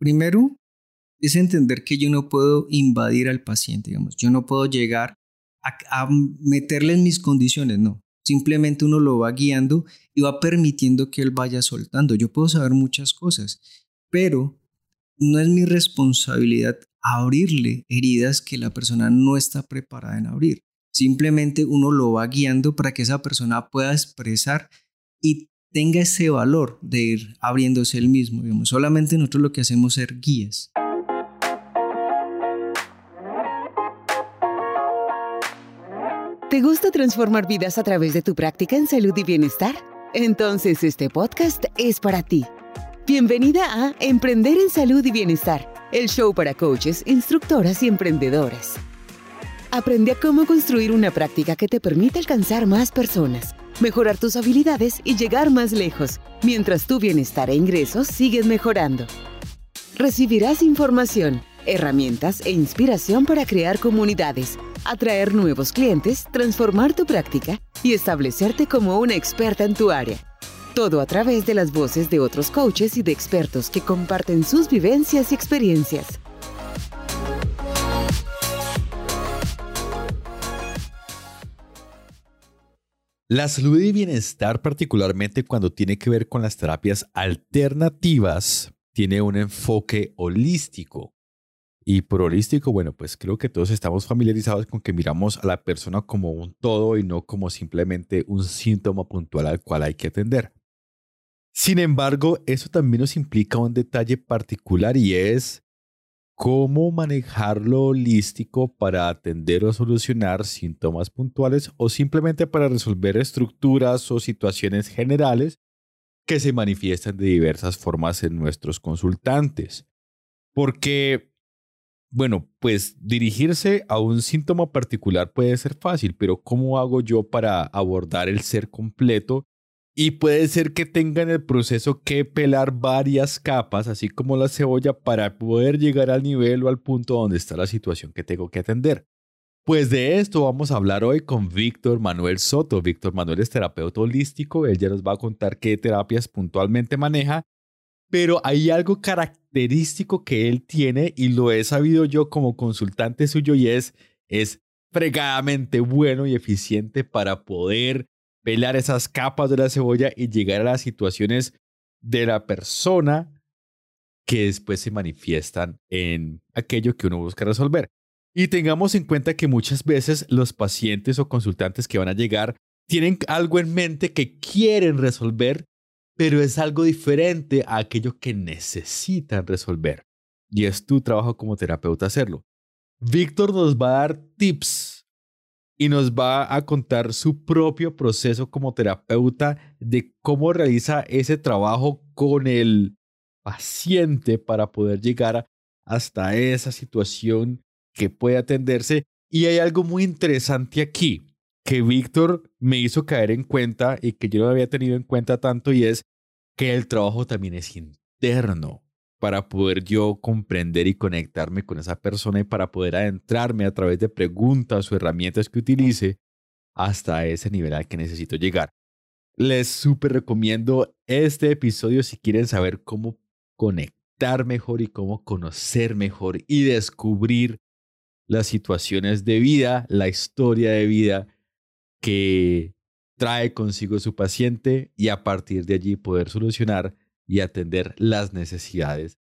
primero es entender que yo no puedo invadir al paciente, digamos, yo no puedo llegar a, meterle en mis condiciones, no. Simplemente uno lo va guiando y va permitiendo que él vaya soltando. Yo puedo saber muchas cosas, pero no es mi responsabilidad abrirle heridas que la persona no está preparada en abrir. Simplemente uno lo va guiando para que esa persona pueda expresar y tenga ese valor de ir abriéndose el mismo. Digamos. Solamente nosotros lo que hacemos es ser guías. ¿Te gusta transformar vidas a través de tu práctica en salud y bienestar? Entonces este podcast es para ti. Bienvenida a Emprender en Salud y Bienestar, el show para coaches, instructoras y emprendedoras. Aprende a cómo construir una práctica que te permita alcanzar más personas, mejorar tus habilidades y llegar más lejos, mientras tu bienestar e ingresos siguen mejorando. Recibirás información, herramientas e inspiración para crear comunidades atraer nuevos clientes, transformar tu práctica y establecerte como una experta en tu área. Todo a través de las voces de otros coaches y de expertos que comparten sus vivencias y experiencias. La salud y bienestar, particularmente cuando tiene que ver con las terapias alternativas, tiene un enfoque holístico. Y por holístico, bueno, pues creo que todos estamos familiarizados con que miramos a la persona como un todo y no como simplemente un síntoma puntual al cual hay que atender. Sin embargo, eso también nos implica un detalle particular y es cómo manejar lo holístico para atender o solucionar síntomas puntuales o simplemente para resolver estructuras o situaciones generales que se manifiestan de diversas formas en nuestros consultantes. Porque bueno, pues dirigirse a un síntoma particular puede ser fácil, pero ¿cómo hago yo para abordar el ser completo? Y puede ser que tenga en el proceso que pelar varias capas, así como la cebolla, para poder llegar al nivel o al punto donde está la situación que tengo que atender. Pues de esto vamos a hablar hoy con Víctor Manuel Soto. Víctor Manuel es terapeuta holístico, él ya nos va a contar qué terapias puntualmente maneja pero hay algo característico que él tiene y lo he sabido yo como consultante suyo y es, es fregadamente bueno y eficiente para poder pelar esas capas de la cebolla y llegar a las situaciones de la persona que después se manifiestan en aquello que uno busca resolver. Y tengamos en cuenta que muchas veces los pacientes o consultantes que van a llegar tienen algo en mente que quieren resolver, pero es algo diferente a aquello que necesitan resolver. Y es tu trabajo como terapeuta hacerlo. Víctor nos va a dar tips y nos va a contar su propio proceso como terapeuta de cómo realiza ese trabajo con el paciente para poder llegar hasta esa situación que puede atenderse. Y hay algo muy interesante aquí que Víctor me hizo caer en cuenta y que yo no había tenido en cuenta tanto y es que el trabajo también es interno para poder yo comprender y conectarme con esa persona y para poder adentrarme a través de preguntas o herramientas que utilice hasta ese nivel al que necesito llegar. Les súper recomiendo este episodio si quieren saber cómo conectar mejor y cómo conocer mejor y descubrir las situaciones de vida, la historia de vida que trae consigo su paciente y a partir de allí poder solucionar y atender las necesidades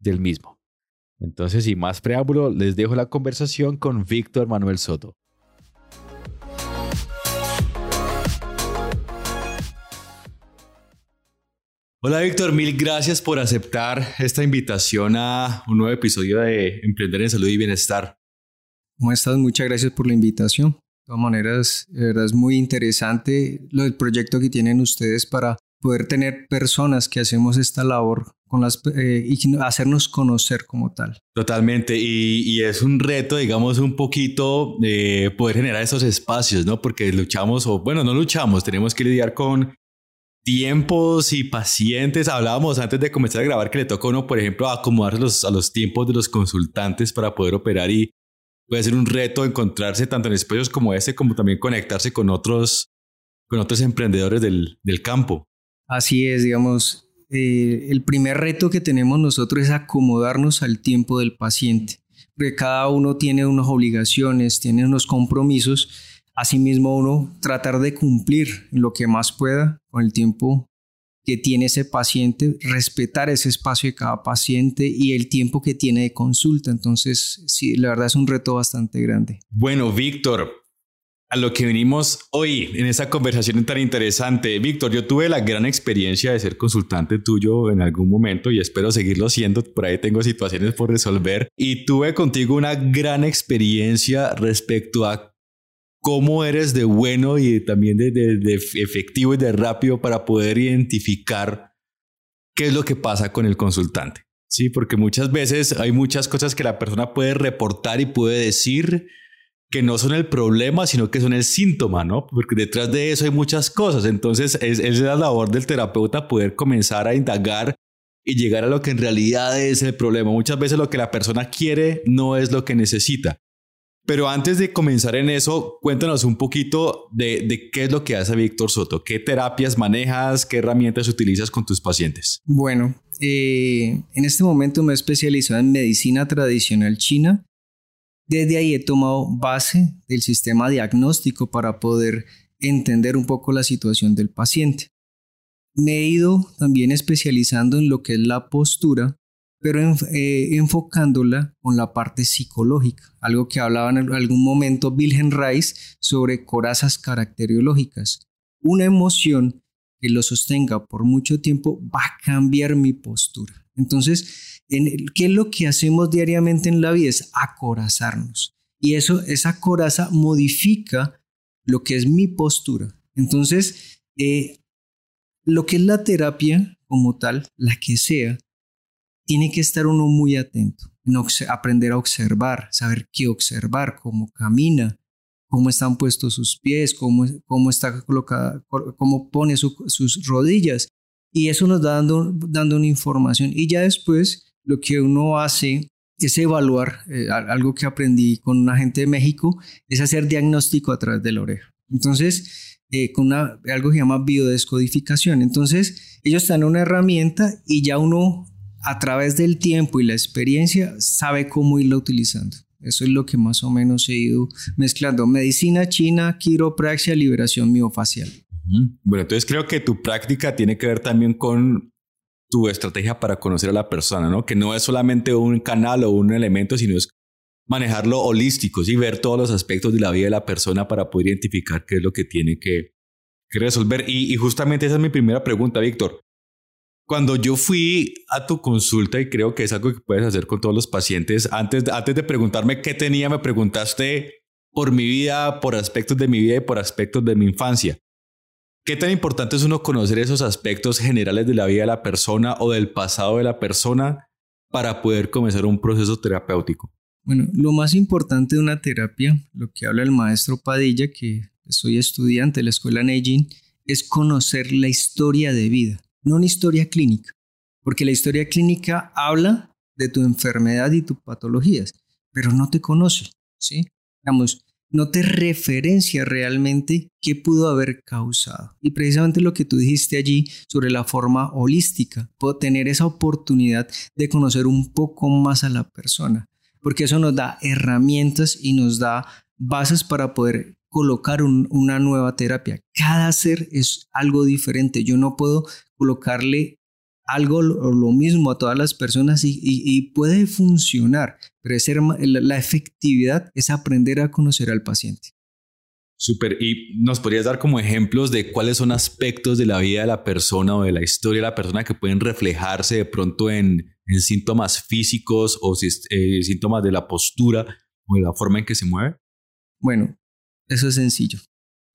del mismo. Entonces, sin más preámbulo, les dejo la conversación con Víctor Manuel Soto. Hola Víctor, mil gracias por aceptar esta invitación a un nuevo episodio de Emprender en Salud y Bienestar. ¿Cómo estás? Muchas gracias por la invitación. De todas maneras, de verdad es muy interesante lo del proyecto que tienen ustedes para poder tener personas que hacemos esta labor con las, eh, y hacernos conocer como tal. Totalmente, y, es un reto, digamos, un poquito de poder generar esos espacios, ¿no? Porque luchamos, o bueno, no luchamos, tenemos que lidiar con tiempos y pacientes. Hablábamos antes de comenzar a grabar que le toca a uno, por ejemplo, acomodar a los tiempos de los consultantes para poder operar y puede ser un reto encontrarse tanto en espacios como este, como también conectarse con otros, con otros emprendedores del, del campo. Así es, digamos, eh, el primer reto que tenemos nosotros es acomodarnos al tiempo del paciente, porque cada uno tiene unas obligaciones, tiene unos compromisos, asimismo uno tratar de cumplir lo que más pueda con el tiempo que tiene ese paciente, respetar ese espacio de cada paciente y el tiempo que tiene de consulta. Entonces, sí, la verdad es un reto bastante grande. Bueno, Víctor, a lo que venimos hoy en esta conversación tan interesante. Víctor, yo tuve la gran experiencia de ser consultante tuyo en algún momento y espero seguirlo siendo. Por ahí tengo situaciones por resolver y tuve contigo una gran experiencia respecto a cómo eres de bueno y también de, efectivo y de rápido para poder identificar qué es lo que pasa con el consultante. Sí, porque muchas veces hay muchas cosas que la persona puede reportar y puede decir que no son el problema, sino que son el síntoma, ¿no? Porque detrás de eso hay muchas cosas. Entonces es, es la labor del terapeuta poder comenzar a indagar y llegar a lo que en realidad es el problema. Muchas veces lo que la persona quiere no es lo que necesita. Pero antes de comenzar en eso, cuéntanos un poquito de, qué es lo que hace Víctor Soto, qué terapias manejas, qué herramientas utilizas con tus pacientes. Bueno, eh, en este momento me he especializado en medicina tradicional china. Desde ahí he tomado base del sistema diagnóstico para poder entender un poco la situación del paciente. Me he ido también especializando en lo que es la postura pero eh, enfocándola con la parte psicológica, algo que hablaba en algún momento Wilhelm Reis sobre corazas caracteriológicas. Una emoción que lo sostenga por mucho tiempo va a cambiar mi postura. Entonces, ¿qué es lo que hacemos diariamente en la vida? Es acorazarnos. Y eso, esa coraza modifica lo que es mi postura. Entonces, eh, lo que es la terapia como tal, la que sea, tiene que estar uno muy atento, aprender a observar, saber qué observar, cómo camina, cómo están puestos sus pies, cómo, cómo está colocada, cómo pone sus rodillas. Y eso nos da dando, dando una información. Y ya después lo que uno hace es evaluar, eh, algo que aprendí con un agente de México, es hacer diagnóstico a través de la oreja. Entonces, eh, con algo que se llama biodescodificación. Entonces, ellos dan una herramienta y ya uno a través del tiempo y la experiencia sabe cómo irla utilizando. Eso es lo que más o menos he ido mezclando. Medicina china, quiropraxia, liberación miofacial. Bueno, entonces creo que tu práctica tiene que ver también con tu estrategia para conocer a la persona, ¿no? Que no es solamente un canal o un elemento, sino es manejarlo holístico, y ver todos los aspectos de la vida de la persona para poder identificar qué es lo que tiene que, resolver. y justamente esa es mi primera pregunta, Víctor. Cuando yo fui a tu consulta, y creo que es algo que puedes hacer con todos los pacientes, antes, antes de preguntarme qué tenía, me preguntaste por mi vida, por aspectos de mi vida y por aspectos de mi infancia. ¿Qué tan importante es uno conocer esos aspectos generales de la vida de la persona o del pasado de la persona para poder comenzar un proceso terapéutico? Bueno, lo más importante de una terapia, lo que habla el maestro Padilla, que soy estudiante de la escuela Neijin, es conocer la historia de vida no una historia clínica, porque la historia clínica habla de tu enfermedad y tus patologías, pero no te conoce, ¿sí? Digamos, no te referencia realmente qué pudo haber causado. Y precisamente lo que tú dijiste allí sobre la forma holística, puedo tener esa oportunidad de conocer un poco más a la persona, porque eso nos da herramientas y nos da bases para poder colocar una nueva terapia. Cada ser es algo diferente. Yo no puedo colocarle algo lo, lo mismo a todas las personas y, puede funcionar, pero la, efectividad es aprender a conocer al paciente. Súper. ¿Y nos podrías dar como ejemplos de cuáles son aspectos de la vida de la persona o de la historia de la persona que pueden reflejarse de pronto en, síntomas físicos o eh, síntomas de la postura o de la forma en que se mueve? Bueno, eso es sencillo.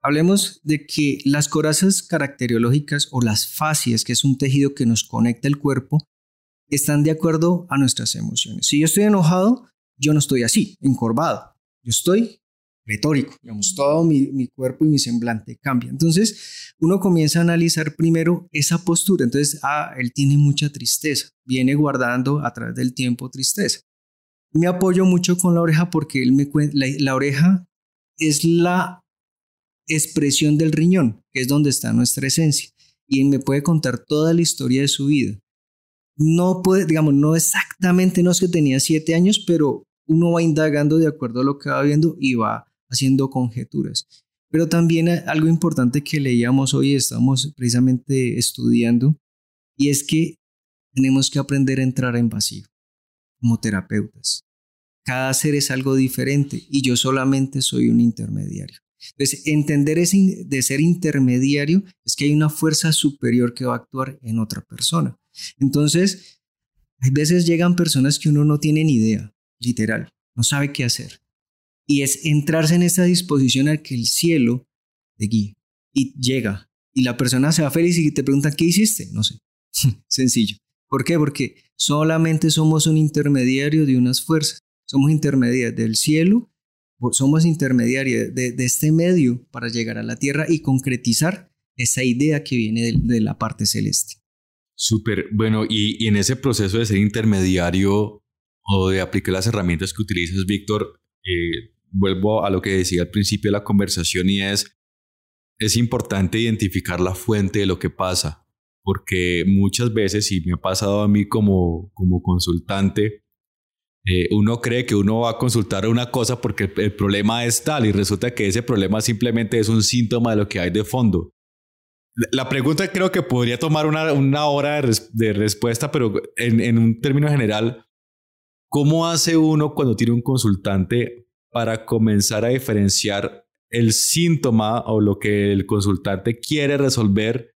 Hablemos de que las corazas caracteriológicas o las fascias, que es un tejido que nos conecta el cuerpo, están de acuerdo a nuestras emociones. Si yo estoy enojado, yo no estoy así, encorvado. Yo estoy retórico, digamos, todo mi, cuerpo y mi semblante cambia. Entonces, uno comienza a analizar primero esa postura. Entonces, ah, él tiene mucha tristeza, viene guardando a través del tiempo tristeza. Me apoyo mucho con la oreja porque él me la, la oreja es la expresión del riñón, que es donde está nuestra esencia. y me puede contar toda la historia de su vida. No puede, digamos, no exactamente, no es que tenía siete años, pero uno va indagando de acuerdo a lo que va viendo y va haciendo conjeturas. Pero también algo importante que leíamos hoy, estamos precisamente estudiando, y es que tenemos que aprender a entrar en vacío como terapeutas. Cada ser es algo diferente y yo solamente soy un intermediario. Entonces, entender ese de ser intermediario es que hay una fuerza superior que va a actuar en otra persona. Entonces, hay veces llegan personas que uno no tiene ni idea, literal, no sabe qué hacer. Y es entrarse en esta disposición a que el cielo te guíe. Y llega. Y la persona se va feliz y te pregunta, ¿qué hiciste? No sé. Sencillo. ¿Por qué? Porque solamente somos un intermediario de unas fuerzas. Somos intermediarios del cielo, somos intermediarios de, este medio para llegar a la tierra y concretizar esa idea que viene de, la parte celeste. Súper, bueno, y, en ese proceso de ser intermediario o de aplicar las herramientas que utilizas, Víctor, eh, vuelvo a lo que decía al principio de la conversación y es, es importante identificar la fuente de lo que pasa porque muchas veces, y me ha pasado a mí como, como consultante, eh, uno cree que uno va a consultar una cosa porque el, problema es tal y resulta que ese problema simplemente es un síntoma de lo que hay de fondo. La pregunta creo que podría tomar una, una hora de, respuesta, pero en, en un término general, ¿cómo hace uno cuando tiene un consultante para comenzar a diferenciar el síntoma o lo que el consultante quiere resolver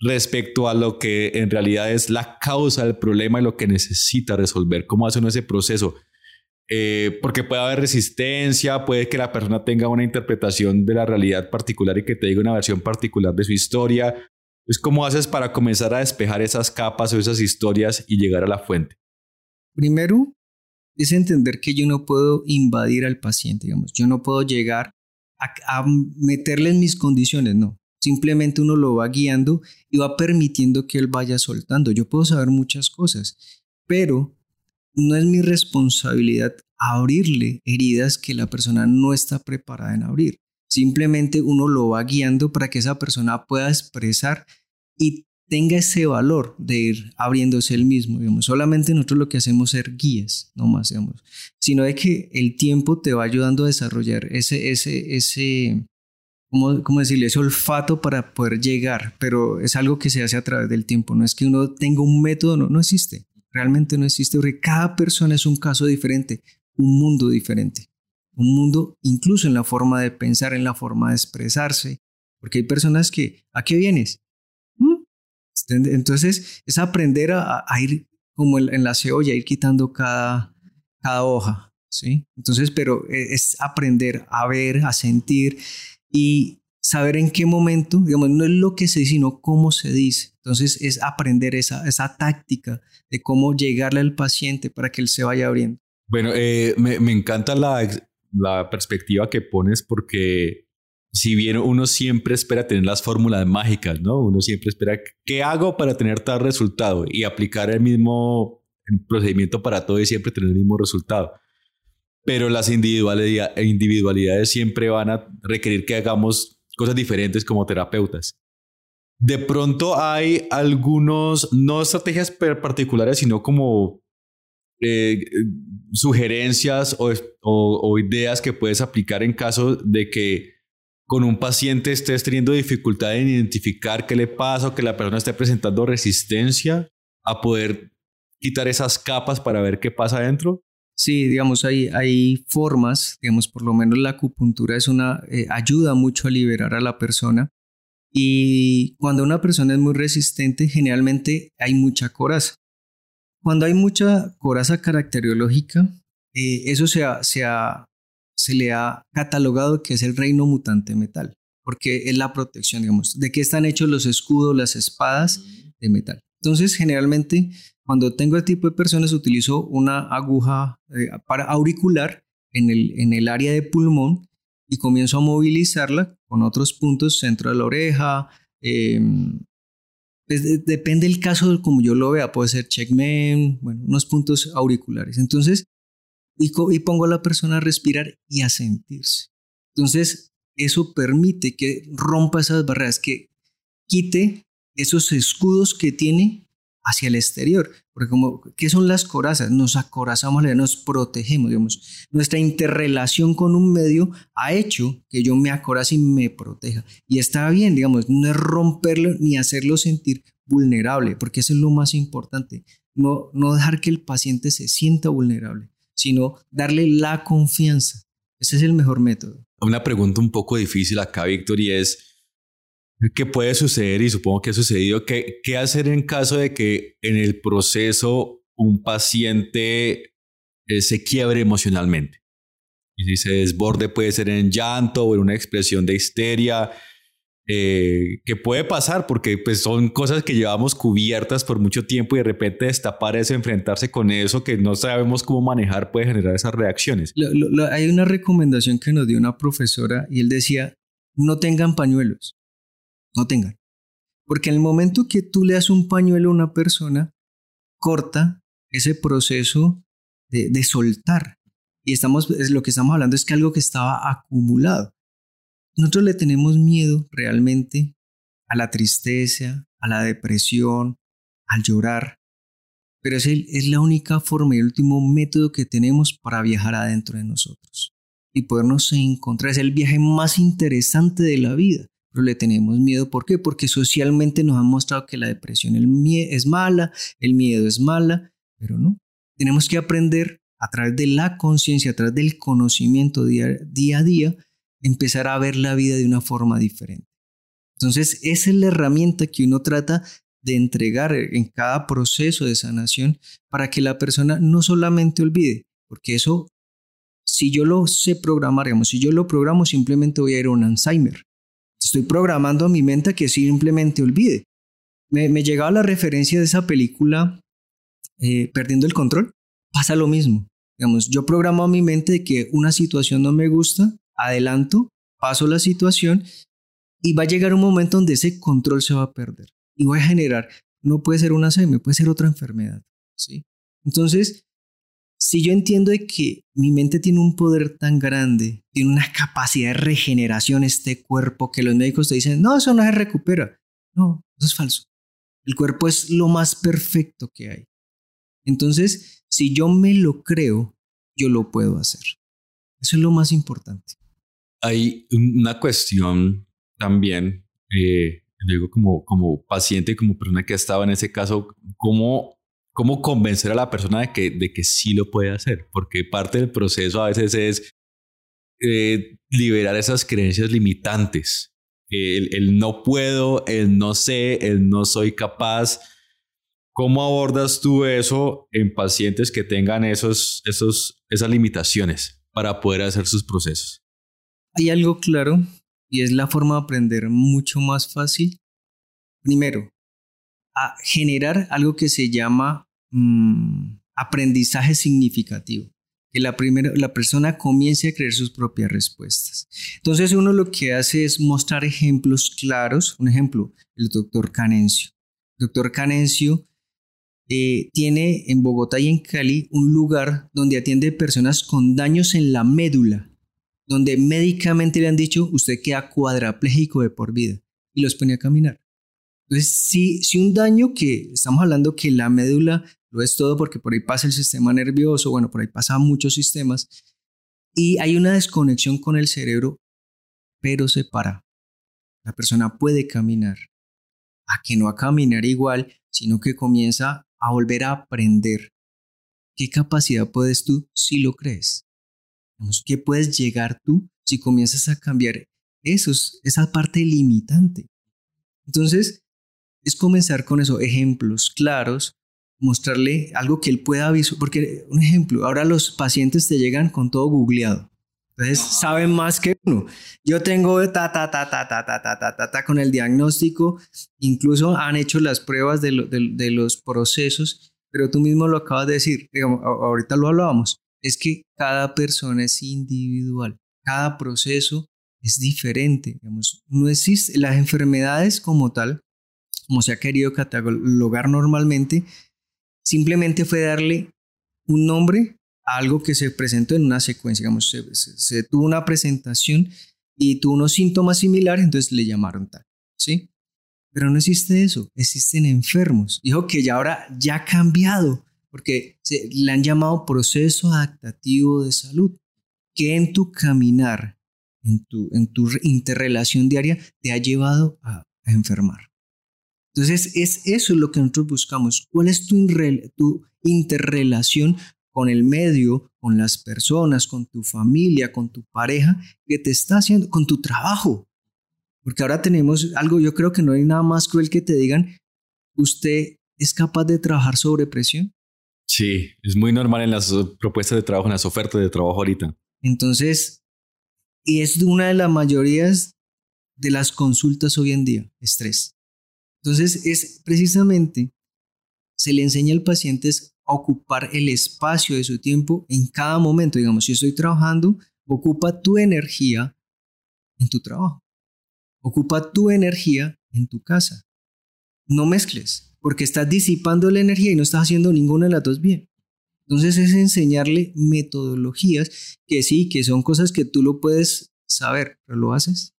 respecto a lo que en realidad es la causa del problema y lo que necesita resolver. ¿Cómo hace uno ese proceso? Eh, porque puede haber resistencia, puede que la persona tenga una interpretación de la realidad particular y que te diga una versión particular de su historia. Es ¿cómo haces para comenzar a despejar esas capas o esas historias y llegar a la fuente? Primero, es entender que yo no puedo invadir al paciente, digamos. Yo no puedo llegar a, a meterle en mis condiciones, no. Simplemente uno lo va guiando y va permitiendo que él vaya soltando. Yo puedo saber muchas cosas, pero no es mi responsabilidad abrirle heridas que la persona no está preparada en abrir. Simplemente uno lo va guiando para que esa persona pueda expresar y tenga ese valor de ir abriéndose él mismo. Digamos. Solamente nosotros lo que hacemos es ser guías, no más, digamos, sino de que el tiempo te va ayudando a desarrollar ese, ese, ese, ¿cómo, decirle? Ese olfato para poder llegar, pero es algo que se hace a través del tiempo. No es que uno tenga un método, no, no existe. Realmente no existe porque cada persona es un caso diferente, un mundo diferente. Un mundo incluso en la forma de pensar, en la forma de expresarse. Porque hay personas que, ¿a qué vienes? ¿Mm? Entonces es aprender a, ir como en la cebolla, ir quitando cada, cada hoja. ¿sí? Entonces, pero e, es aprender a ver, a sentir y saber en qué momento, digamos, no es lo que se dice, sino cómo se dice. Entonces es aprender esa, esa táctica de cómo llegarle al paciente para que él se vaya abriendo. Bueno, eh, me, me, encanta la, la perspectiva que pones porque si bien uno siempre espera tener las fórmulas mágicas, ¿no? Uno siempre espera, ¿qué hago para tener tal resultado? Y aplicar el mismo procedimiento para todo y siempre tener el mismo resultado pero las individualidades siempre van a requerir que hagamos cosas diferentes como terapeutas. De pronto hay algunos, no estrategias particulares, sino como eh, sugerencias o, ideas que puedes aplicar en caso de que con un paciente estés teniendo dificultad en identificar qué le pasa o que la persona esté presentando resistencia a poder quitar esas capas para ver qué pasa adentro. Sí, digamos, hay, hay formas, digamos, por lo menos la acupuntura es una, eh, ayuda mucho a liberar a la persona. Y cuando una persona es muy resistente, generalmente hay mucha coraza. Cuando hay mucha coraza caracteriológica, eh, eso se, se, se le ha catalogado que es el reino mutante metal, porque es la protección, digamos. ¿De qué están hechos los escudos, las espadas? De metal. Entonces, generalmente cuando tengo el tipo de personas, utilizo una aguja eh, para auricular en el, en el área de pulmón y comienzo a movilizarla con otros puntos, centro de la oreja. Em, pues, depende del caso como yo lo vea, puede ser checkman, bueno, unos puntos auriculares. Entonces, y, y pongo a la persona a respirar y a sentirse. Entonces, eso permite que rompa esas barreras, que quite esos escudos que tiene hacia el exterior. Porque como, ¿qué son las corazas? Nos acorazamos, nos protegemos, digamos. Nuestra interrelación con un medio ha hecho que yo me acorace y me proteja. Y está bien, digamos, no es romperlo ni hacerlo sentir vulnerable, porque eso es lo más importante. No, no dejar que el paciente se sienta vulnerable, sino darle la confianza. Ese es el mejor método. Una pregunta un poco difícil acá, Víctor, y es, ¿qué puede suceder? Y supongo que ha sucedido. ¿Qué, qué hacer en caso de que en el proceso un paciente eh, se quiebre emocionalmente? Y si se desborde puede ser en llanto o en una expresión de histeria, eh, que puede pasar porque pues, son cosas que llevamos cubiertas por mucho tiempo y de repente destapar eso, enfrentarse con eso que no sabemos cómo manejar puede generar esas reacciones. hay una recomendación que nos dio una profesora y él decía, no tengan pañuelos, no tengan. Porque en el momento que tú le das un pañuelo a una persona, corta ese proceso de, soltar. Y estamos, lo que estamos hablando es que algo que estaba acumulado. Nosotros le tenemos miedo realmente a la tristeza, a la depresión, al llorar, pero es, es la única forma y el último método que tenemos para viajar adentro de nosotros y podernos encontrar. Es el viaje más interesante de la vida, pero le tenemos miedo. ¿Por qué? Porque socialmente nos han mostrado que la depresión es mala, el miedo es mala, pero no. Tenemos que aprender a través de la conciencia, a través del conocimiento día, día a día, empezar a ver la vida de una forma diferente. Entonces, esa es la herramienta que uno trata de entregar en cada proceso de sanación para que la persona no solamente olvide, porque eso, si yo lo sé programar, digamos, si yo lo programo, simplemente voy a ir a un Alzheimer. Estoy programando a mi mente que simplemente olvide. Me, llegaba la referencia de esa película eh, Perdiendo el Control. Pasa lo mismo. Digamos, yo programo a mi mente de que una situación no me gusta adelanto, paso la situación y va a llegar un momento donde ese control se va a perder y voy a generar, no puede ser una seme, puede ser otra enfermedad, ¿sí? Entonces, si yo entiendo de que mi mente tiene un poder tan grande, tiene una capacidad de regeneración este cuerpo que los médicos te dicen, no, eso no se recupera. No, eso es falso. El cuerpo es lo más perfecto que hay. Entonces, si yo me lo creo, yo lo puedo hacer. Eso es lo más importante hay una cuestión también, eh, digo como, como paciente, como persona que estaba en ese caso, ¿cómo, cómo convencer a la persona de que, de que sí lo puede hacer? Porque parte del proceso a veces es eh, liberar esas creencias limitantes. El, el, no puedo, el no sé, el no soy capaz. ¿Cómo abordas tú eso en pacientes que tengan esos, esos, esas limitaciones para poder hacer sus procesos? hay algo claro y es la forma de aprender mucho más fácil. Primero, a generar algo que se llama mm, aprendizaje significativo. Que la, primera, la persona comience a creer sus propias respuestas. Entonces uno lo que hace es mostrar ejemplos claros. Un ejemplo, el doctor Canencio. El doctor Canencio eh, tiene en Bogotá y en Cali un lugar donde atiende personas con daños en la médula donde médicamente le han dicho, usted queda cuadraplégico de por vida y los pone a caminar. Entonces, si, si un daño que estamos hablando que la médula lo es todo porque por ahí pasa el sistema nervioso, bueno, por ahí pasan muchos sistemas, y hay una desconexión con el cerebro, pero se para. La persona puede caminar, a que no a caminar igual, sino que comienza a volver a aprender. ¿Qué capacidad puedes tú si lo crees? ¿Qué puedes llegar tú si comienzas a cambiar esos, esa parte limitante? Entonces, es comenzar con esos ejemplos claros, mostrarle algo que él pueda visualizar, porque un ejemplo, ahora los pacientes te llegan con todo googleado. Entonces saben más que uno. Yo tengo ta, ta, ta, ta, ta, ta, ta, ta, ta, ta con el diagnóstico. Incluso han hecho las pruebas de, de los procesos, pero tú mismo lo acabas de decir. Digamos, ahorita lo hablábamos es que cada persona es individual, cada proceso es diferente. Digamos, no existe las enfermedades como tal, como se ha querido catalogar normalmente, simplemente fue darle un nombre a algo que se presentó en una secuencia. Digamos, se, tuvo una presentación y tuvo unos síntomas similares, entonces le llamaron tal, ¿sí? Pero no existe eso, existen enfermos. Dijo que ya ahora ya ha cambiado, porque se, le han llamado proceso adaptativo de salud, que en tu caminar, en tu, en tu interrelación diaria, te ha llevado a enfermar. Entonces, es eso lo que nosotros buscamos. ¿Cuál es tu, tu interrelación con el medio, con las personas, con tu familia, con tu pareja, que te está haciendo, con tu trabajo? Porque ahora tenemos algo, yo creo que no hay nada más cruel que te digan, ¿usted es capaz de trabajar sobre presión? Sí, es muy normal en las propuestas de trabajo, en las ofertas de trabajo ahorita. Entonces, y es una de las mayorías de las consultas hoy en día, estrés. Entonces, es precisamente, se le enseña al paciente a ocupar el espacio de su tiempo en cada momento. Digamos, si estoy trabajando, ocupa tu energía en tu trabajo. Ocupa tu energía en tu casa. No mezcles, porque estás disipando la energía y no estás haciendo ninguna de las dos bien. Entonces es enseñarle metodologías que sí, que son cosas que tú lo puedes saber, pero lo haces.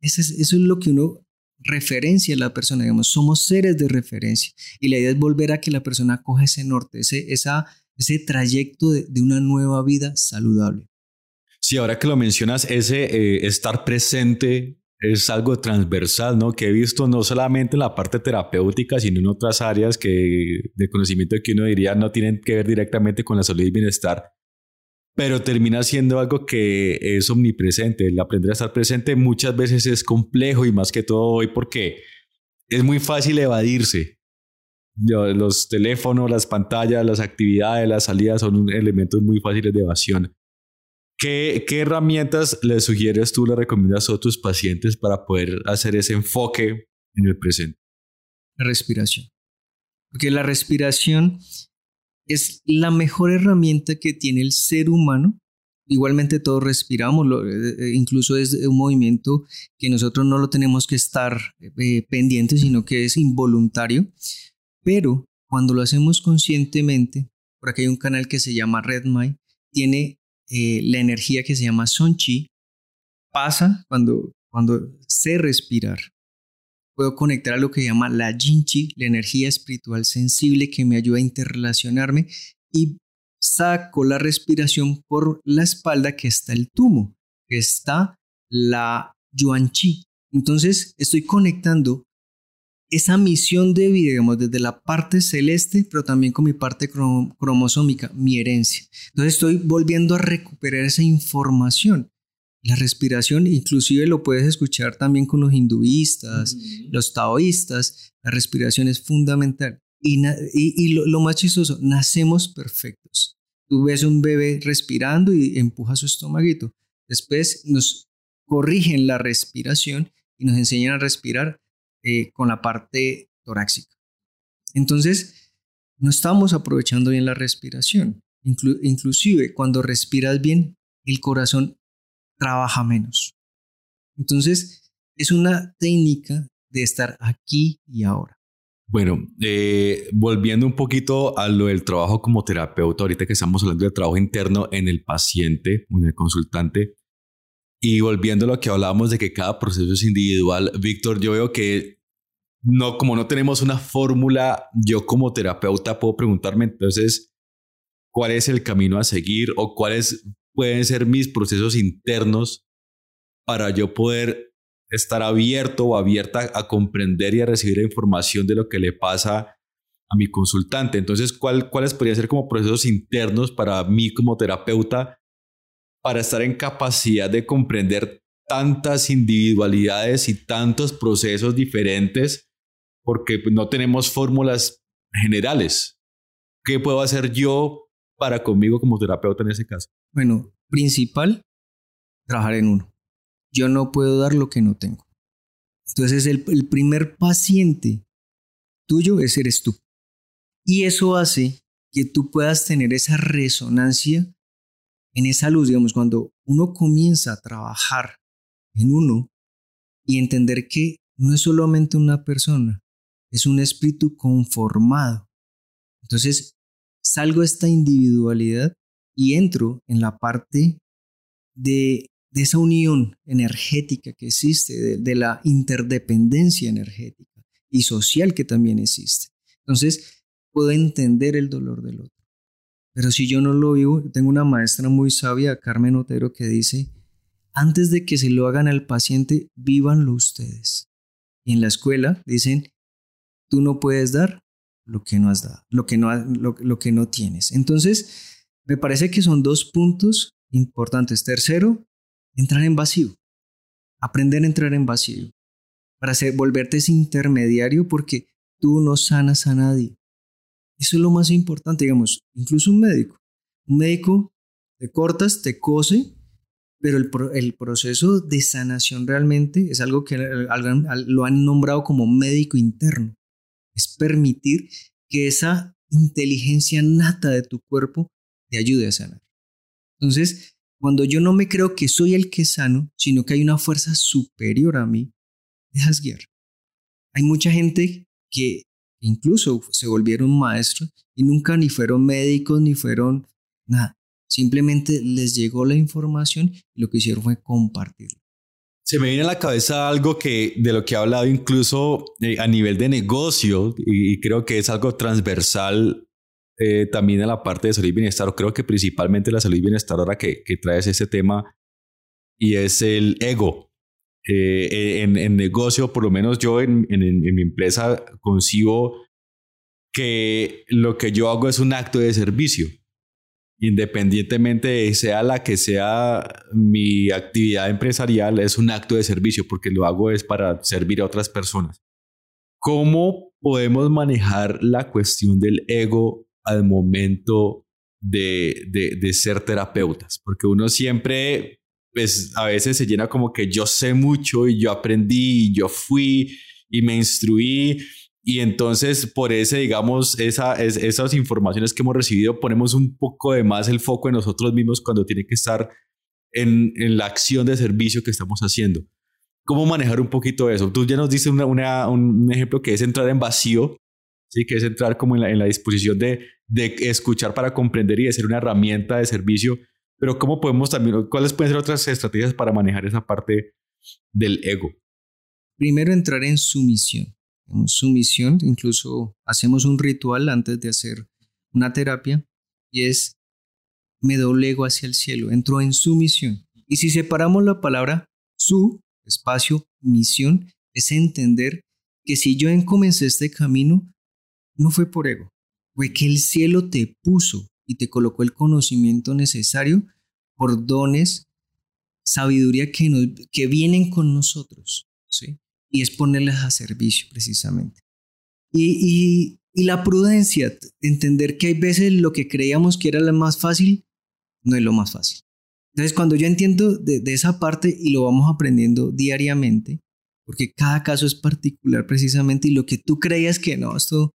Eso es, eso es lo que uno referencia a la persona, digamos, somos seres de referencia. Y la idea es volver a que la persona coja ese norte, ese, esa, ese trayecto de, una nueva vida saludable. Sí, ahora que lo mencionas, ese eh, estar presente es algo transversal, ¿no? Que he visto no solamente en la parte terapéutica, sino en otras áreas que de conocimiento que uno diría no tienen que ver directamente con la salud y bienestar, pero termina siendo algo que es omnipresente. El aprender a estar presente muchas veces es complejo y más que todo hoy porque es muy fácil evadirse. Los teléfonos, las pantallas, las actividades, las salidas son elementos muy fáciles de evasión. ¿Qué, ¿Qué, herramientas le sugieres tú, le recomiendas a tus pacientes para poder hacer ese enfoque en el presente? La respiración. Porque la respiración es la mejor herramienta que tiene el ser humano. Igualmente todos respiramos, eh, eh, incluso es un movimiento que nosotros no lo tenemos que estar eh, pendientes, sino que es involuntario. Pero cuando lo hacemos conscientemente, por aquí hay un canal que se llama Redmine, tiene la energía que se llama Sonchi, pasa cuando, cuando sé respirar puedo conectar a lo que llama la Jinchi, la energía espiritual sensible que me ayuda a interrelacionarme y saco la respiración por la espalda que está el tumo, que está la Yuan Chi. Entonces estoy conectando esa misión de vida, digamos, desde la parte celeste, pero también con mi parte cromosómica, mi herencia. Entonces estoy volviendo a recuperar esa información. La respiración, inclusive lo puedes escuchar también con los hinduistas, los taoístas, la respiración es fundamental. Y, y, lo, más chistoso, nacemos perfectos. Tú ves un bebé respirando y empuja su estomaguito. Después nos corrigen la respiración y nos enseñan a respirar eh, con la parte torácica. Entonces, no estamos aprovechando bien la respiración. inclusive cuando respiras bien, el corazón trabaja menos. Entonces, es una técnica de estar aquí y ahora. Bueno, eh, volviendo un poquito a lo del trabajo como terapeuta, ahorita que estamos hablando del trabajo interno en el paciente en el consultante, y volviendo a lo que hablábamos de que cada proceso es individual, Víctor, yo veo que no, como no tenemos una fórmula, yo como terapeuta puedo preguntarme entonces cuál es el camino a seguir o cuáles pueden ser mis procesos internos para yo poder estar abierto o abierta a comprender y a recibir información de lo que le pasa a mi consultante. Entonces, ¿cuál, ¿cuáles podrían ser como procesos internos para mí como terapeuta para estar en capacidad de comprender tantas individualidades y tantos procesos diferentes? Porque pues, no tenemos fórmulas generales. ¿Qué puedo hacer yo para conmigo como terapeuta en ese caso? Bueno, principal, trabajar en uno. Yo no puedo dar lo que no tengo. Entonces el, el primer paciente tuyo es eres tú. Y eso hace que tú puedas tener esa resonancia en esa luz, digamos, cuando uno comienza a trabajar en uno y entender que no es solamente una persona, es un espíritu conformado. Entonces, salgo de esta individualidad y entro en la parte de, esa unión energética que existe, de, la interdependencia energética. y social que también existe. Entonces, puedo entender el dolor del otro. Pero si yo no lo vivo, tengo una maestra muy sabia, Carmen Otero, que dice, antes de que se lo hagan al paciente, vívanlo ustedes. Y en la escuela dicen, tú no puedes dar lo que no has dado, lo que no, lo que no tienes. Entonces, me parece que son dos puntos importantes. Tercero, entrar en vacío. Aprender a entrar en vacío. Para hacer, volverte ese intermediario porque tú no sanas a nadie. Eso es lo más importante, digamos, incluso un médico. Un médico te cortas, te cose, pero el, el proceso de sanación realmente es algo que lo han nombrado como médico interno. Es permitir que esa inteligencia nata de tu cuerpo te ayude a sanar. Entonces, cuando yo no me creo que soy el que sano, sino que hay una fuerza superior a mí, dejas guiar. Hay mucha gente que incluso se volvieron maestros y nunca ni fueron médicos ni fueron nada. Simplemente les llegó la información y lo que hicieron fue compartirla. Se me viene a la cabeza algo que de lo que he hablado incluso eh, a nivel de negocio y, creo que es algo transversal eh, también en la parte de salud y bienestar, creo que principalmente la salud y bienestar ahora que, que traes ese tema, y es el ego. Eh, en, en, negocio, por lo menos yo en, en, en, mi empresa concibo que lo que yo hago es un acto de servicio, independientemente de sea la que sea mi actividad empresarial, es un acto de servicio porque lo hago es para servir a otras personas. ¿Cómo podemos manejar la cuestión del ego al momento de, de, ser terapeutas, porque uno siempre, pues a veces se llena como que yo sé mucho y yo aprendí y yo fui y me instruí y entonces por ese, digamos, esa, esas informaciones que hemos recibido ponemos un poco de más el foco en nosotros mismos cuando tiene que estar en, en la acción de servicio que estamos haciendo. ¿Cómo manejar un poquito eso? Tú ya nos una, una, un ejemplo que es entrar en vacío ¿sí? que es entrar como en la, disposición de, de, escuchar para comprender y de ser una herramienta de servicio. Pero ¿cómo podemos también, cuáles pueden ser otras estrategias para manejar esa parte del ego? Primero, entrar en sumisión. En sumisión, incluso hacemos un ritual antes de hacer una terapia y es me doblego hacia el cielo, entro en sumisión. Y si separamos la palabra su, espacio, misión, es entender que si yo comencé este camino, no fue por ego, fue que el cielo te puso y te colocó el conocimiento necesario por dones, sabiduría que, que vienen con nosotros, ¿sí? Y es ponerles a servicio precisamente. Y, la prudencia, entender que hay veces lo que creíamos que era lo más fácil, no es lo más fácil. Entonces, cuando yo entiendo de, de, esa parte y lo vamos aprendiendo diariamente, porque cada caso es particular precisamente y lo que tú creías que no, esto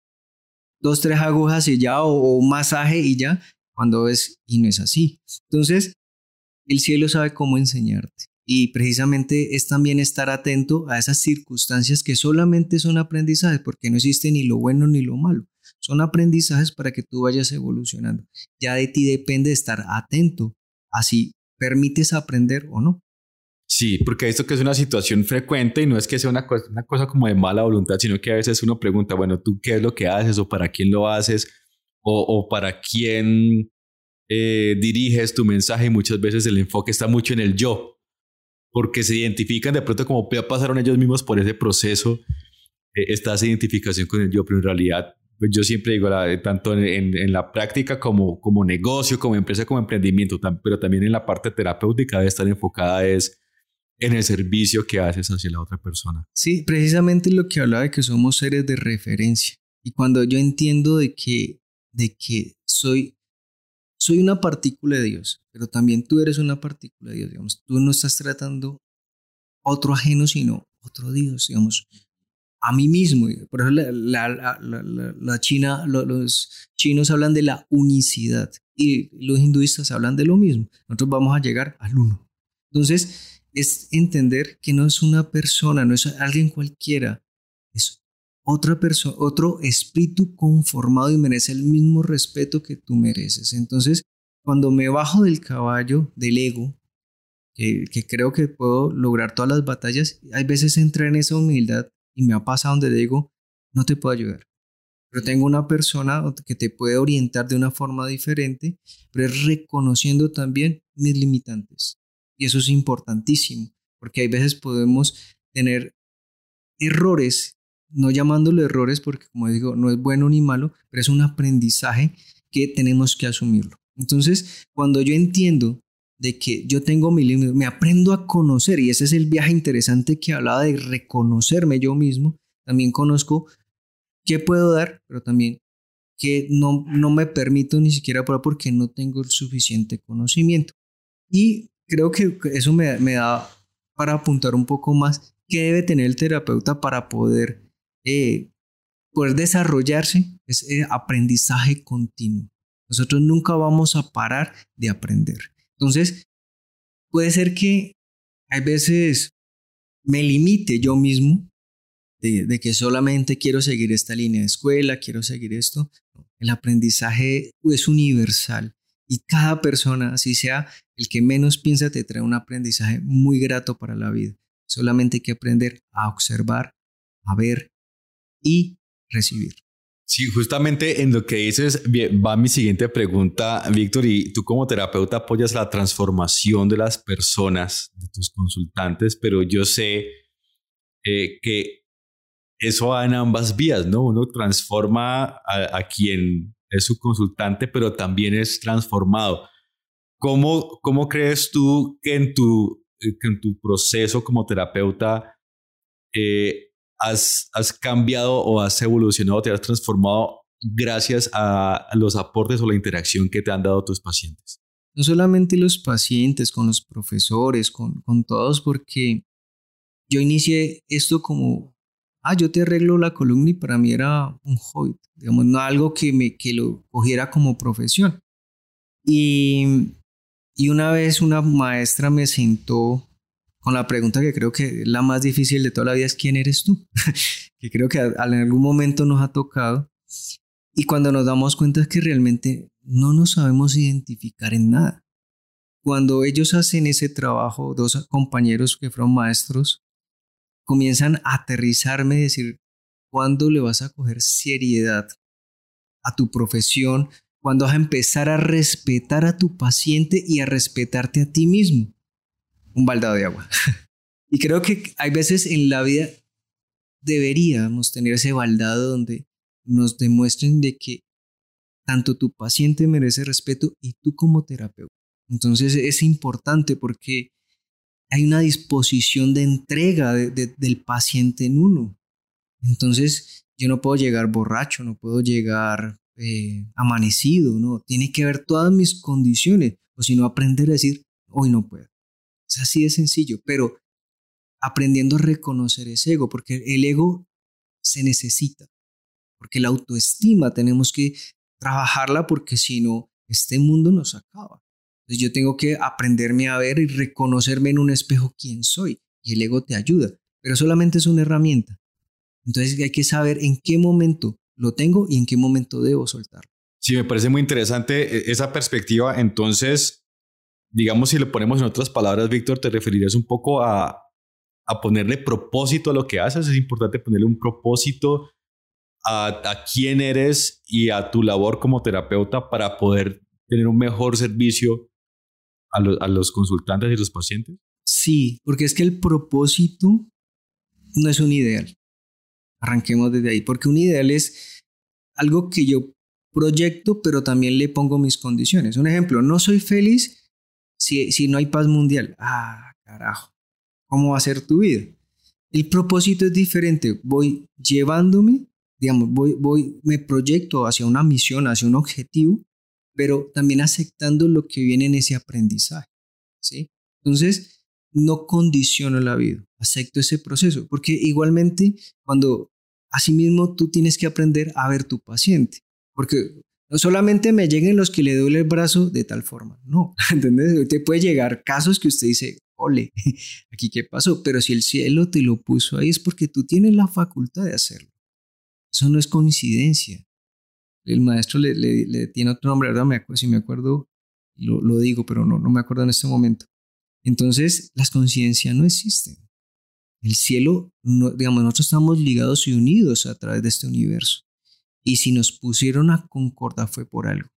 dos, tres agujas y ya, o, un masaje y ya, cuando ves, y no es así. Entonces, el cielo sabe cómo enseñarte. Y precisamente es también estar atento a esas circunstancias que solamente son aprendizajes, porque no existe ni lo bueno ni lo malo. Son aprendizajes para que tú vayas evolucionando. Ya de ti depende estar atento así permites aprender o no. Sí, porque esto que es una situación frecuente y no es que sea una cosa, una cosa como de mala voluntad, sino que a veces uno pregunta, bueno, ¿tú qué es lo que haces o para quién lo haces o, o para quién eh, diriges tu mensaje y muchas veces el enfoque está mucho en el yo, porque se identifican de pronto como pasaron ellos mismos por ese proceso, eh, está esa identificación con el yo, pero en realidad pues yo siempre digo, tanto en, en, la práctica como, como negocio, como empresa, como emprendimiento, pero también en la parte terapéutica debe estar enfocada es en el servicio que haces hacia la otra persona. Sí, precisamente lo que hablaba de que somos seres de referencia. Y cuando yo entiendo de que, de que soy, soy una partícula de Dios, pero también tú eres una partícula de Dios, digamos, tú no estás tratando otro ajeno, sino otro Dios, digamos, a mí mismo. Por eso la, la, la, China, los chinos hablan de la unicidad y los hinduistas hablan de lo mismo. Nosotros vamos a llegar al uno. Entonces, es entender que no es una persona, no es alguien cualquiera, es otra persona, otro espíritu conformado y merece el mismo respeto que tú mereces. Entonces, cuando me bajo del caballo, del ego, que, creo que puedo lograr todas las batallas, hay veces entra en esa humildad y me ha pasado donde digo, no te puedo ayudar. Pero tengo una persona que te puede orientar de una forma diferente, pero es reconociendo también mis limitantes. Y eso es importantísimo, porque hay veces podemos tener errores, no llamándolo errores porque como digo, no es bueno ni malo, pero es un aprendizaje que tenemos que asumirlo. Entonces, cuando yo entiendo de que yo tengo mi límite, me aprendo a conocer, y ese es el viaje interesante que hablaba de reconocerme yo mismo, también conozco qué puedo dar, pero también que no, no me permito ni siquiera probar porque no tengo el suficiente conocimiento. Y creo que eso me, me da para apuntar un poco más qué debe tener el terapeuta para poder, eh, poder desarrollarse, es eh, aprendizaje continuo. Nosotros nunca vamos a parar de aprender. Entonces, puede ser que hay veces me limite yo mismo de, de, que solamente quiero seguir esta línea de escuela, quiero seguir esto. El aprendizaje es universal y cada persona, así sea el que menos piensa, te trae un aprendizaje muy grato para la vida. Solamente hay que aprender a observar, a ver y recibir. Sí, justamente en lo que dices va mi siguiente pregunta, Víctor, y tú como terapeuta apoyas la transformación de las personas, de tus consultantes, pero yo sé eh, que eso va en ambas vías, ¿no? Uno transforma a, quien es su consultante, pero también es transformado. ¿Cómo, cómo crees tú que en tu eh, en tu proceso como terapeuta eh, has, has, cambiado o has evolucionado, te has transformado gracias a los aportes o la interacción que te han dado tus pacientes? No solamente los pacientes, con los profesores, con, con todos, porque yo inicié esto como, ah, yo te arreglo la columna y para mí era un hobby, digamos, no algo que, me, que lo cogiera como profesión. Y y una vez una maestra me sentó con la pregunta que creo que es la más difícil de toda la vida es ¿quién eres tú? que creo que en algún momento nos ha tocado. Y cuando nos damos cuenta es que realmente no nos sabemos identificar en nada. Cuando ellos hacen ese trabajo, dos compañeros que fueron maestros, comienzan a aterrizarme y decir, ¿cuándo le vas a coger seriedad a tu profesión? cuando vas a empezar a respetar a tu paciente y a respetarte a ti mismo. Un baldado de agua. y creo que hay veces en la vida deberíamos tener ese baldado donde nos demuestren de que tanto tu paciente merece respeto y tú como terapeuta. Entonces es importante porque hay una disposición de entrega del paciente en uno. Entonces yo no puedo llegar borracho, no puedo llegar eh, amanecido, ¿no? Tiene que ver todas mis condiciones, o si no, aprender a decir, hoy no puedo. Es así de sencillo, pero aprendiendo a reconocer ese ego, porque el ego se necesita, porque la autoestima tenemos que trabajarla porque si no, este mundo nos acaba. Yo tengo que aprenderme a ver y reconocerme en un espejo quién soy, y el ego te ayuda, pero solamente es una herramienta. Entonces hay que saber en qué momento lo tengo y en qué momento debo soltarlo. Sí, me parece muy interesante e-, esa perspectiva. Entonces, digamos, si le ponemos en otras palabras, Víctor, te referirías un poco a, a ponerle propósito a lo que haces. Es importante ponerle un propósito a, a quién eres y a tu labor como terapeuta para poder tener un mejor servicio a, a los consultantes y los pacientes. Sí, porque es que el propósito no es un ideal. Arranquemos desde ahí, porque un ideal es algo que yo proyecto, pero también le pongo mis condiciones. Un ejemplo, no soy feliz si, si no hay paz mundial. Ah, carajo, ¿cómo va a ser tu vida? El propósito es diferente. Voy llevándome, digamos, voy, voy, me proyecto hacia una misión, hacia un objetivo, pero también aceptando lo que viene en ese aprendizaje. ¿sí? Entonces, no condiciono la vida, acepto ese proceso, porque igualmente cuando asimismo tú tienes que aprender a ver tu paciente, porque no solamente me lleguen los que le duele el brazo de tal forma, no, ¿entendés? Te puede llegar casos que usted dice, ole, aquí qué pasó, pero si el cielo te lo puso ahí es porque tú tienes la facultad de hacerlo. Eso no es coincidencia. El maestro le, tiene otro nombre, ¿verdad? si me acuerdo, lo, digo, pero no, me acuerdo en este momento. Entonces, las conciencias no existen. El cielo, digamos, nosotros estamos ligados y unidos a través de este universo. Y si nos pusieron a concordar fue por algo.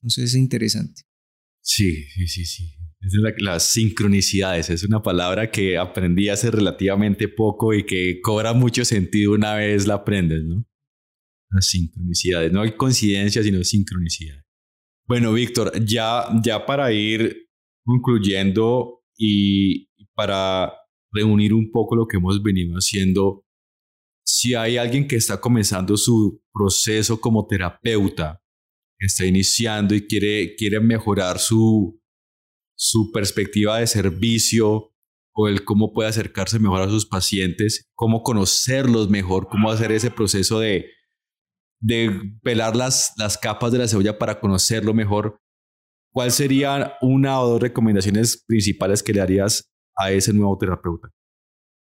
Entonces es interesante. Sí, sí, sí, sí. Es las sincronicidades es una palabra que aprendí hace relativamente poco y que cobra mucho sentido una vez la aprendes, ¿no? Las sincronicidades. No hay coincidencia, sino sincronicidad. Bueno, Víctor, ya, ya para ir concluyendo y para reunir un poco lo que hemos venido haciendo, si hay alguien que está comenzando su proceso como terapeuta, que está iniciando y quiere, quiere mejorar su, su perspectiva de servicio o el cómo puede acercarse mejor a sus pacientes, cómo conocerlos mejor, cómo hacer ese proceso de, de pelar las, las capas de la cebolla para conocerlo mejor. ¿Cuál sería una o dos recomendaciones principales que le harías a ese nuevo terapeuta?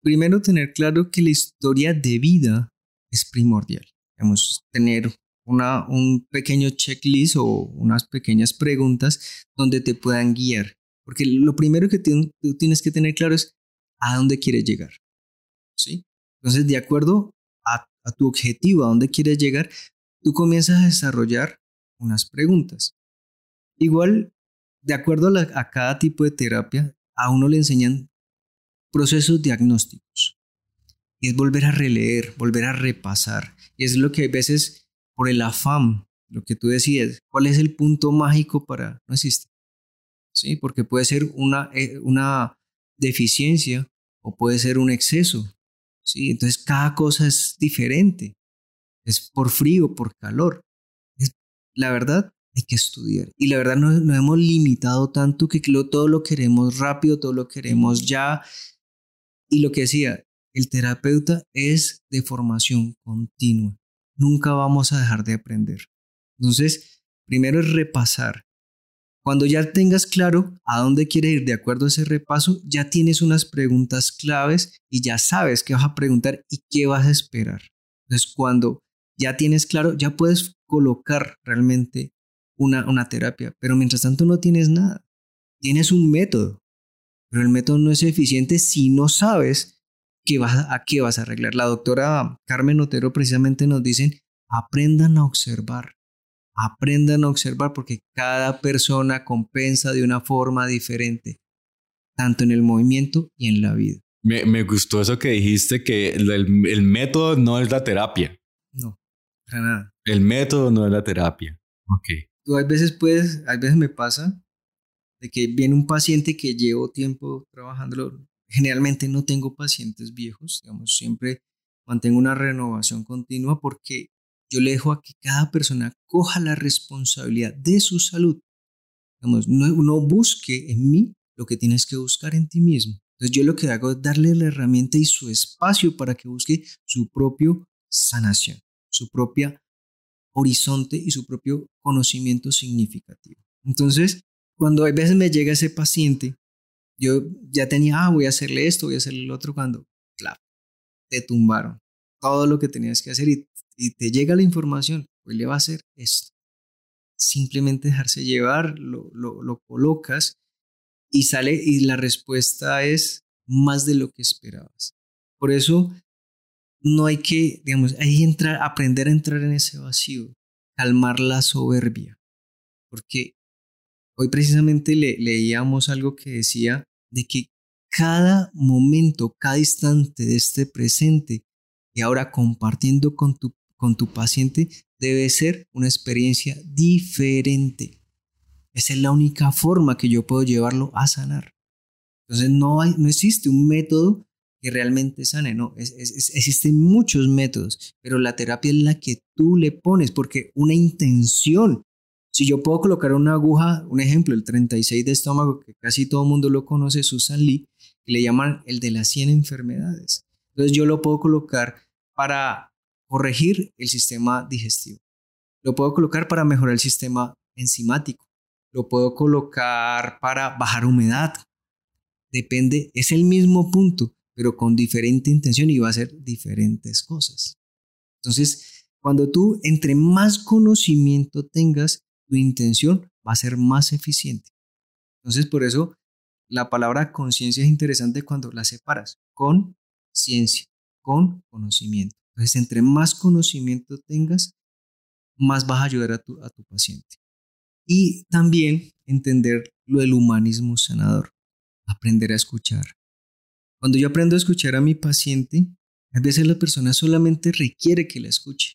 Primero, tener claro que la historia de vida es primordial. Debemos tener una, un pequeño checklist o unas pequeñas preguntas donde te puedan guiar. Porque lo primero que tú tienes que tener claro es a dónde quieres llegar. ¿Sí? Entonces, de acuerdo a, tu objetivo, a dónde quieres llegar, tú comienzas a desarrollar unas preguntas. Igual, de acuerdo a, cada tipo de terapia, a uno le enseñan procesos diagnósticos. Y es volver a releer, volver a repasar. Y es lo que a veces, por el afán, lo que tú decides, ¿cuál es el punto mágico para... No existe. ¿sí? Porque puede ser una, eh, una deficiencia o puede ser un exceso, ¿sí? Entonces cada cosa es diferente. Es por frío, por calor. la verdad, hay que estudiar. Y la verdad no, hemos limitado tanto que todo lo queremos rápido, todo lo queremos ya. Y lo que decía, el terapeuta es de formación continua. Nunca vamos a dejar de aprender. Entonces, primero es repasar, cuando ya tengas claro a dónde quieres ir de acuerdo a ese repaso, ya tienes unas preguntas claves y ya sabes qué vas a preguntar y qué vas a esperar. Entonces, cuando ya tienes claro, ya puedes colocar realmente una, una terapia, pero mientras tanto no tienes nada. Tienes un método, pero el método no es eficiente si no sabes qué vas, a qué vas a arreglar. La doctora Carmen Otero precisamente nos dice, aprendan a observar aprendan a observar porque cada persona compensa de una forma diferente, tanto en el movimiento y en la vida. Me, gustó eso que dijiste, que el, método no es la terapia. No, para nada. El método no es la terapia. Ok. Tú a veces puedes, a veces me pasa de que viene un paciente que llevo tiempo trabajando. Generalmente no tengo pacientes viejos, digamos, siempre mantengo una renovación continua porque yo le dejo a que cada persona coja la responsabilidad de su salud. no, no busque en mí lo que tienes que buscar en ti mismo. Entonces yo lo que hago es darle la herramienta y su espacio para que busque su propio sanación, su propia horizonte y su propio conocimiento significativo. Entonces, cuando a veces me llega ese paciente, yo ya tenía, ah, voy a hacerle esto, voy a hacerle el otro, cuando, claro, te tumbaron todo lo que tenías que hacer y y te llega la información, pues le va a hacer esto. Simplemente dejarse llevar, lo, lo, colocas y sale y la respuesta es más de lo que esperabas. Por eso no hay que, digamos, hay que entrar, aprender a entrar en ese vacío, calmar la soberbia. Porque hoy precisamente le, leíamos algo que decía de que cada momento, cada instante de este presente y ahora compartiendo con tu con tu paciente debe ser una experiencia diferente. Esa es la única forma que yo puedo llevarlo a sanar. Entonces no, hay, no existe un método que realmente sane, no, existen muchos métodos, pero la terapia es la que tú le pones, porque una intención, si yo puedo colocar una aguja, un ejemplo, el 36 de estómago, que casi todo el mundo lo conoce, Susan Lee, que le llaman el de las 100 enfermedades. Entonces yo lo puedo colocar para corregir el sistema digestivo. Lo puedo colocar para mejorar el sistema enzimático. Lo puedo colocar para bajar humedad. Depende, es el mismo punto, pero con diferente intención y va a hacer diferentes cosas. Entonces, cuando tú entre más conocimiento tengas, tu intención va a ser más eficiente. Entonces, por eso la palabra conciencia es interesante cuando la separas con ciencia, con conocimiento. Entonces, entre más conocimiento tengas, más vas a ayudar a tu, paciente. Y también entender lo del humanismo sanador, aprender a escuchar. Cuando yo aprendo a escuchar a mi paciente, a veces la persona solamente requiere que la escuche,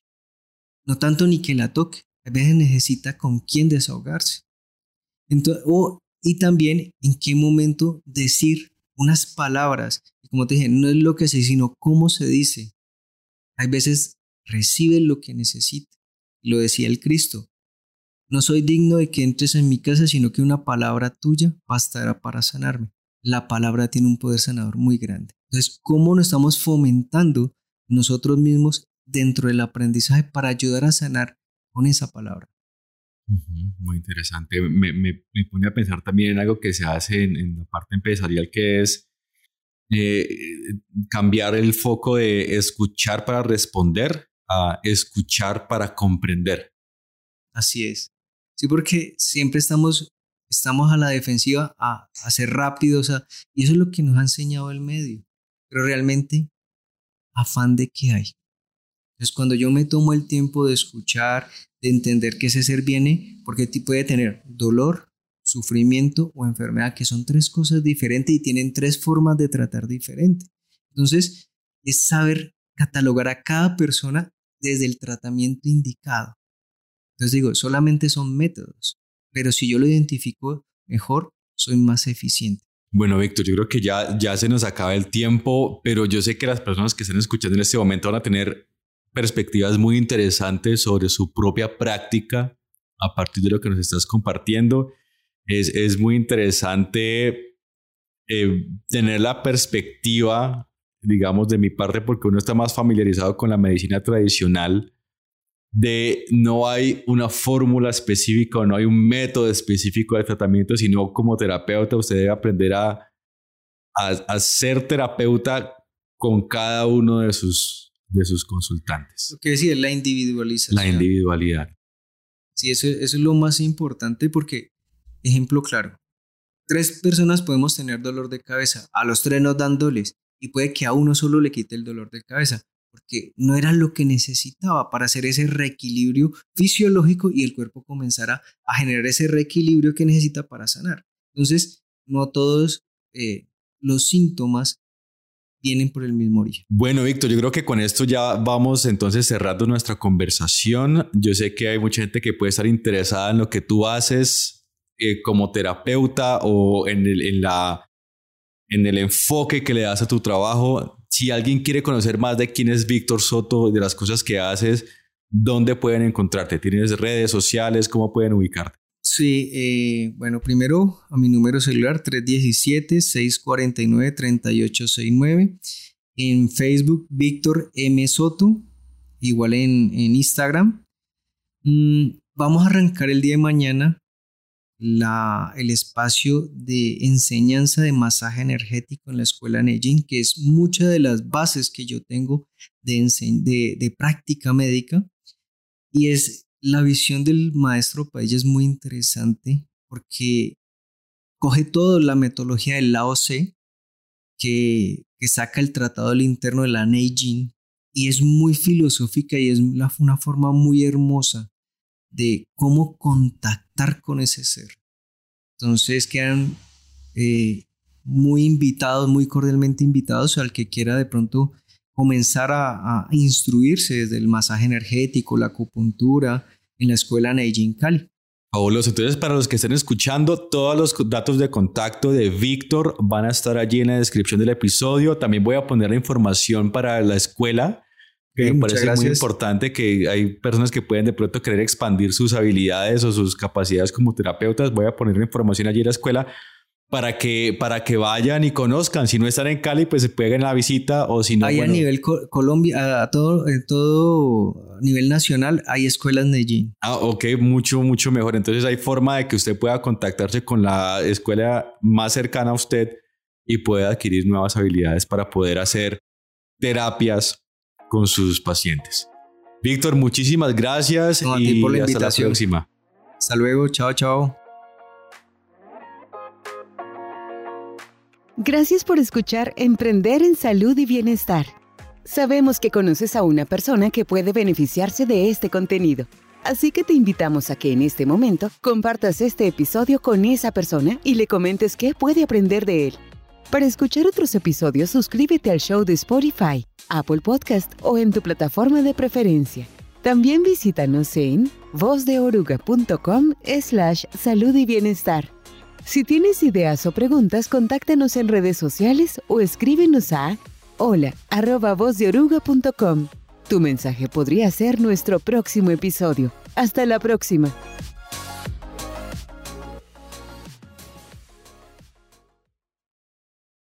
no tanto ni que la toque, a veces necesita con quién desahogarse. Entonces, y también en qué momento decir unas palabras. Como te dije, no es lo que se dice, sino cómo se dice. Hay veces recibe lo que necesita. Lo decía el Cristo. No soy digno de que entres en mi casa, sino que una palabra tuya bastará para sanarme. La palabra tiene un poder sanador muy grande. Entonces, ¿cómo nos estamos fomentando nosotros mismos dentro del aprendizaje para ayudar a sanar con esa palabra? Muy interesante. Me, me, pone a pensar también en algo que se hace en, la parte empresarial, que es eh, cambiar el foco de escuchar para responder a escuchar para comprender. Así es. Sí, porque siempre estamos, estamos a la defensiva, a, a ser rápidos, y eso es lo que nos ha enseñado el medio. Pero realmente, afán de qué hay. Entonces, cuando yo me tomo el tiempo de escuchar, de entender que ese ser viene, porque puede tener dolor, sufrimiento o enfermedad, que son tres cosas diferentes y tienen tres formas de tratar diferente. Entonces, es saber catalogar a cada persona desde el tratamiento indicado. Entonces digo, solamente son métodos, pero si yo lo identifico mejor, soy más eficiente. Bueno, Víctor, yo creo que ya, ya se nos acaba el tiempo, pero yo sé que las personas que están escuchando en este momento van a tener perspectivas muy interesantes sobre su propia práctica a partir de lo que nos estás compartiendo. Es, es muy interesante eh, tener la perspectiva, digamos, de mi parte, porque uno está más familiarizado con la medicina tradicional, de no hay una fórmula específica o no hay un método específico de tratamiento, sino como terapeuta usted debe aprender a, a, a ser terapeuta con cada uno de sus de sus consultantes. Lo que decía, la individualización. La individualidad. Sí, eso, eso es lo más importante porque, ejemplo claro, tres personas podemos tener dolor de cabeza, a los tres nos dan doles y puede que a uno solo le quite el dolor de cabeza, porque no era lo que necesitaba para hacer ese reequilibrio fisiológico y el cuerpo comenzara a generar ese reequilibrio que necesita para sanar. Entonces, no todos eh, los síntomas vienen por el mismo origen. Bueno, Víctor, yo creo que con esto ya vamos entonces cerrando nuestra conversación. Yo sé que hay mucha gente que puede estar interesada en lo que tú haces eh, como terapeuta o en el, en, la, en el enfoque que le das a tu trabajo. Si alguien quiere conocer más de quién es Víctor Soto, de las cosas que haces, ¿dónde pueden encontrarte? ¿Tienes redes sociales? ¿Cómo pueden ubicarte? Sí, eh, bueno, primero a mi número celular 317-649-3869. En Facebook, Víctor M. Soto, igual en, Instagram. Mm, vamos a arrancar el día de mañana el espacio de enseñanza de masaje energético en la escuela Nejin, que es muchas de las bases que yo tengo de, de, de práctica médica. Y es la visión del maestro Paella es muy interesante porque coge toda la metodología del Lao que, que saca el tratado del interno de la Neijin, y es muy filosófica y es una forma muy hermosa de cómo contactar con ese ser. Entonces quedan eh, muy invitados, muy cordialmente invitados al que quiera de pronto comenzar a, instruirse desde el masaje energético, la acupuntura, en la escuela Neijin Cali. Fabuloso. Entonces, para los que estén escuchando, todos los datos de contacto de Víctor van a estar allí en la descripción del episodio. También voy a poner la información para la escuela, que me parece muy importante que hay personas que pueden de pronto querer expandir sus habilidades o sus capacidades como terapeutas. Voy a poner la información allí en la escuela para que, para que vayan y conozcan. Si no están en Cali, pues se peguen la visita o si no... Ahí a nivel Colombia, a todo, en todo nivel nacional, hay escuelas Neijin. Ah, ok, mucho, mucho mejor. Entonces hay forma de que usted pueda contactarse con la escuela más cercana a usted y pueda adquirir nuevas habilidades para poder hacer terapias con sus pacientes. Víctor, muchísimas gracias y por la hasta la próxima. Hasta luego, chao, chao. Gracias por escuchar Emprender en Salud y Bienestar. Sabemos que conoces a una persona que puede beneficiarse de este contenido. Así que te invitamos a que en este momento compartas este episodio con esa persona y le comentes qué puede aprender de él. Para escuchar otros episodios, suscríbete al show de Spotify, Apple Podcast o en tu plataforma de preferencia. También visítanos en vozdeoruga.com slash salud y bienestar. Si tienes ideas o preguntas, contáctanos en redes sociales o escríbenos a hola arroba Tu mensaje podría ser nuestro próximo episodio. Hasta la próxima.